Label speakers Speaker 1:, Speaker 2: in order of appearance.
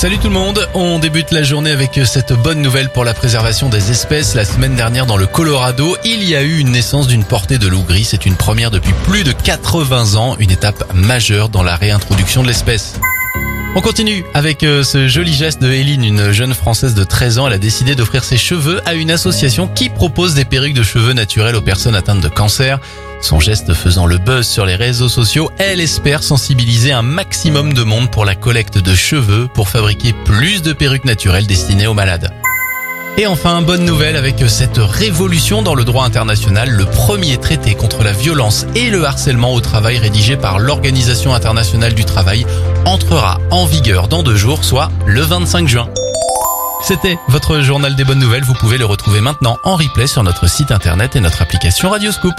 Speaker 1: Salut tout le monde, on débute la journée avec cette bonne nouvelle pour la préservation des espèces. La semaine dernière dans le Colorado, il y a eu une naissance d'une portée de loup gris. C'est une première depuis plus de 80 ans, une étape majeure dans la réintroduction de l'espèce. On continue avec euh, ce joli geste de Hélène, une jeune française de 13 ans. Elle a décidé d'offrir ses cheveux à une association qui propose des perruques de cheveux naturels aux personnes atteintes de cancer. Son geste faisant le buzz sur les réseaux sociaux, elle espère sensibiliser un maximum de monde pour la collecte de cheveux pour fabriquer plus de perruques naturelles destinées aux malades. Et enfin, bonne nouvelle avec cette révolution dans le droit international, le premier traité contre la violence et le harcèlement au travail rédigé par l'Organisation internationale du travail entrera en vigueur dans deux jours, soit le 25 juin. C'était votre journal des bonnes nouvelles, vous pouvez le retrouver maintenant en replay sur notre site internet et notre application Radioscoop.